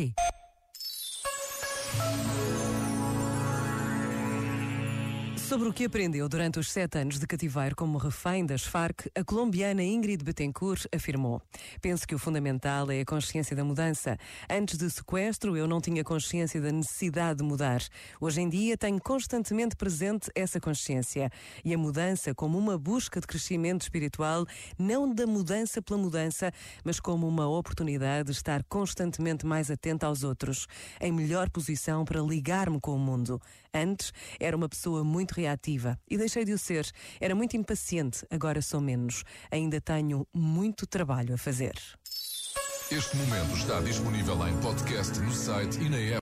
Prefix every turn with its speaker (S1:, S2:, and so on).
S1: santé. Sobre o que aprendeu durante os sete anos de cativeiro como refém das Farc, a colombiana Ingrid Betancourt afirmou: Penso que o fundamental é a consciência da mudança. Antes de sequestro, eu não tinha consciência da necessidade de mudar. Hoje em dia, tenho constantemente presente essa consciência. E a mudança como uma busca de crescimento espiritual, não da mudança pela mudança, mas como uma oportunidade de estar constantemente mais atenta aos outros, em melhor posição para ligar-me com o mundo. Antes, era uma pessoa muito reativa e deixei de o ser. Era muito impaciente, agora sou menos. Ainda tenho muito trabalho a fazer.
S2: Este momento está disponível em podcast no site e na app.